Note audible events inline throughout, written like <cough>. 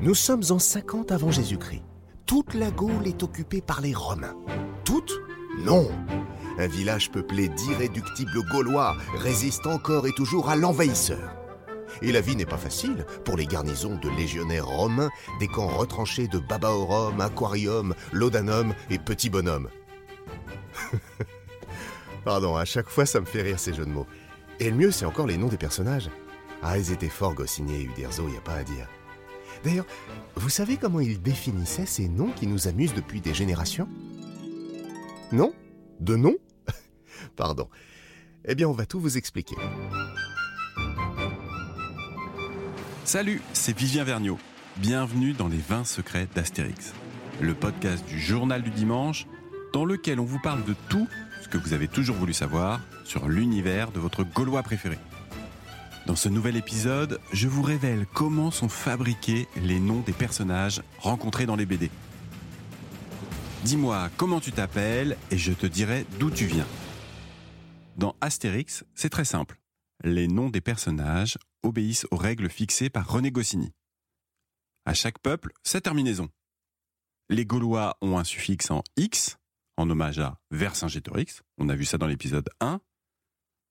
Nous sommes en 50 avant Jésus-Christ. Toute la Gaule est occupée par les Romains. Toute Non Un village peuplé d'irréductibles Gaulois résiste encore et toujours à l'envahisseur. Et la vie n'est pas facile pour les garnisons de légionnaires romains des camps retranchés de Babaorum, Aquarium, Laudanum et Petit Bonhomme. <laughs> Pardon, à chaque fois ça me fait rire ces jeux de mots. Et le mieux, c'est encore les noms des personnages. Ah, ils étaient forts Goscinny et Uderzo, y a pas à dire. D'ailleurs, vous savez comment ils définissaient ces noms qui nous amusent depuis des générations? Non? De noms <laughs> Pardon. Eh bien, on va tout vous expliquer. Salut, c'est Vivien Vergniaud. Bienvenue dans les 20 secrets d'Astérix, le podcast du journal du dimanche dans lequel on vous parle de tout ce que vous avez toujours voulu savoir sur l'univers de votre Gaulois préféré. Dans ce nouvel épisode, je vous révèle comment sont fabriqués les noms des personnages rencontrés dans les BD. Dis-moi comment tu t'appelles et je te dirai d'où tu viens. Dans Astérix, c'est très simple. Les noms des personnages obéissent aux règles fixées par René Goscinny. À chaque peuple, sa terminaison. Les Gaulois ont un suffixe en X, en hommage à Vercingétorix, on a vu ça dans l'épisode 1.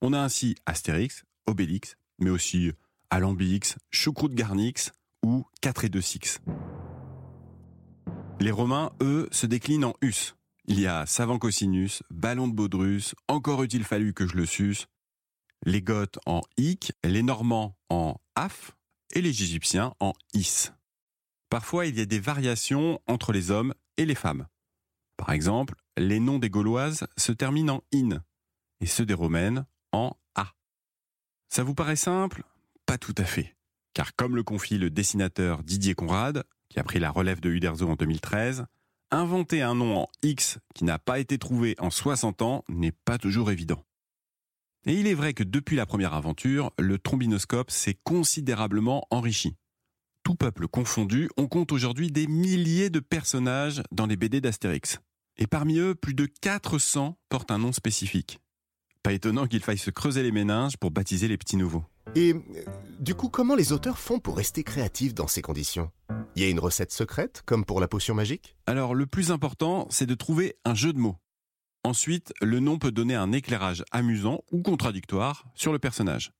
On a ainsi Astérix, Obélix, mais aussi Alambix, Choucroute Garnix ou 4 et 2 Six. Les Romains, eux, se déclinent en Us. Il y a Savant Cosinus, Ballon de Baudrus, Encore eût-il fallu que je le suce, les Goths en Ic, les Normands en Af et les Égyptiens en Is. Parfois, il y a des variations entre les hommes et les femmes. Par exemple, les noms des Gauloises se terminent en in et ceux des Romaines en. Ça vous paraît simple? Pas tout à fait. Car comme le confie le dessinateur Didier Conrad, qui a pris la relève de Uderzo en 2013, inventer un nom en X qui n'a pas été trouvé en 60 ans n'est pas toujours évident. Et il est vrai que depuis la première aventure, le trombinoscope s'est considérablement enrichi. Tout peuple confondu, on compte aujourd'hui des milliers de personnages dans les BD d'Astérix. Et parmi eux, plus de 400 portent un nom spécifique. Pas étonnant qu'il faille se creuser les méninges pour baptiser les petits nouveaux. Et euh, du coup, comment les auteurs font pour rester créatifs dans ces conditions? Il y a une recette secrète, comme pour la potion magique? Alors le plus important, c'est de trouver un jeu de mots. Ensuite, le nom peut donner un éclairage amusant ou contradictoire sur le personnage.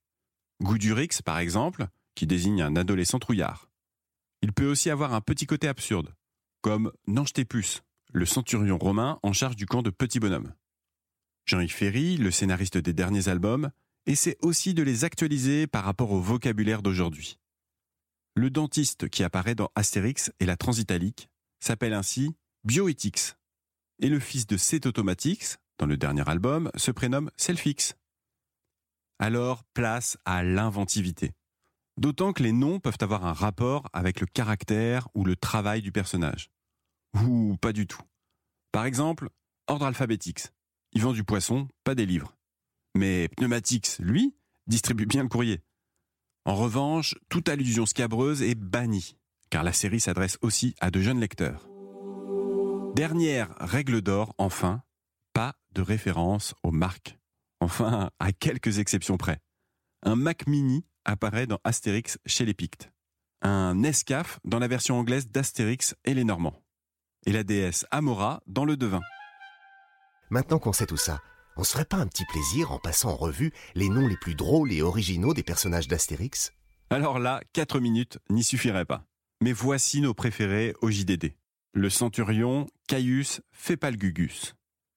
Goudurix, par exemple, qui désigne un adolescent trouillard. Il peut aussi avoir un petit côté absurde, comme Nanchtépus, le centurion romain en charge du camp de Petit Bonhomme. Jean-Yves Ferry, le scénariste des derniers albums, essaie aussi de les actualiser par rapport au vocabulaire d'aujourd'hui. Le dentiste qui apparaît dans Astérix et la Transitalique s'appelle ainsi Bioetix, et le fils de Cétautomatix, dans le dernier album, se prénomme Selfix. Alors, place à l'inventivité. D'autant que les noms peuvent avoir un rapport avec le caractère ou le travail du personnage. Ou pas du tout. Par exemple, Ordre Alphabetix. Il vend du poisson, pas des livres. Mais Pneumatix, lui, distribue bien le courrier. En revanche, toute allusion scabreuse est bannie, car la série s'adresse aussi à de jeunes lecteurs. Dernière règle d'or, enfin, pas de référence aux marques. Enfin, à quelques exceptions près. Un Mac Mini apparaît dans Astérix chez les Pictes. Un Nescaf dans la version anglaise d'Astérix et les Normands. Et la déesse Amora dans le Devin. Maintenant qu'on sait tout ça, on se ferait pas un petit plaisir en passant en revue les noms les plus drôles et originaux des personnages d'Astérix? Alors là, 4 minutes n'y suffiraient pas. Mais voici nos préférés au JDD. Le centurion, Caius, pas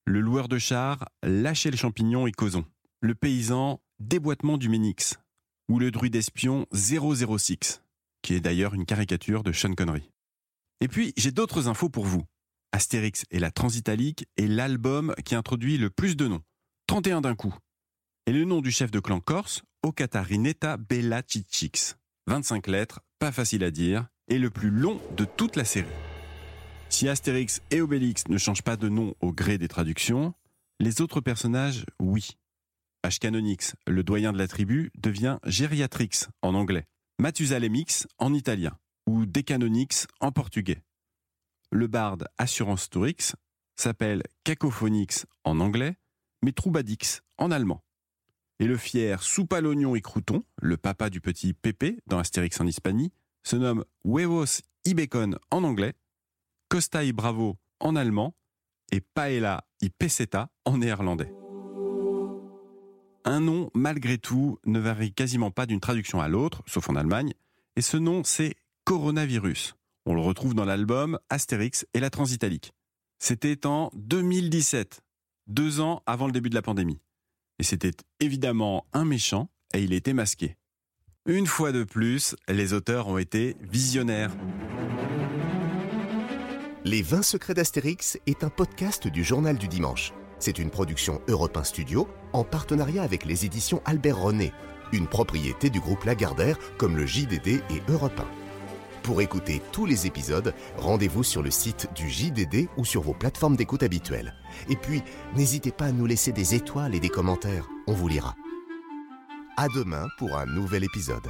le loueur de char, lâchez le champignon et causons. Le paysan, déboîtement du Ménix. Ou le druide espion 006, qui est d'ailleurs une caricature de Sean Connery. Et puis, j'ai d'autres infos pour vous. Astérix et la Transitalique est l'album qui introduit le plus de noms. 31 d'un coup. Et le nom du chef de clan corse, Ocatarineta Bella Chichix. 25 lettres, pas facile à dire, et le plus long de toute la série. Si Astérix et Obélix ne changent pas de nom au gré des traductions, les autres personnages, oui. Ashcanonix, le doyen de la tribu, devient Gériatrix en anglais, Mathusalemix en italien, ou Decanonix en portugais. Le barde Assurance Tourix s'appelle Cacophonix en anglais, mais Troubadix en allemand. Et le fier Soupe à l'oignon et crouton, le papa du petit Pépé dans Astérix en Hispanie, se nomme Huevos i bacon en anglais, Costa y bravo en allemand et paella y peseta en néerlandais. Un nom, malgré tout, ne varie quasiment pas d'une traduction à l'autre, sauf en Allemagne, et ce nom, c'est coronavirus. On le retrouve dans l'album Astérix et la Transitalique. C'était en 2017, deux ans avant le début de la pandémie. Et c'était évidemment un méchant, et il était masqué. Une fois de plus, les auteurs ont été visionnaires. Les 20 secrets d'Astérix est un podcast du Journal du Dimanche. C'est une production Europe 1 Studio en partenariat avec les éditions Albert René, une propriété du groupe Lagardère comme le JDD et Europe 1. Pour écouter tous les épisodes, rendez-vous sur le site du JDD ou sur vos plateformes d'écoute habituelles. Et puis, n'hésitez pas à nous laisser des étoiles et des commentaires, on vous lira. À demain pour un nouvel épisode.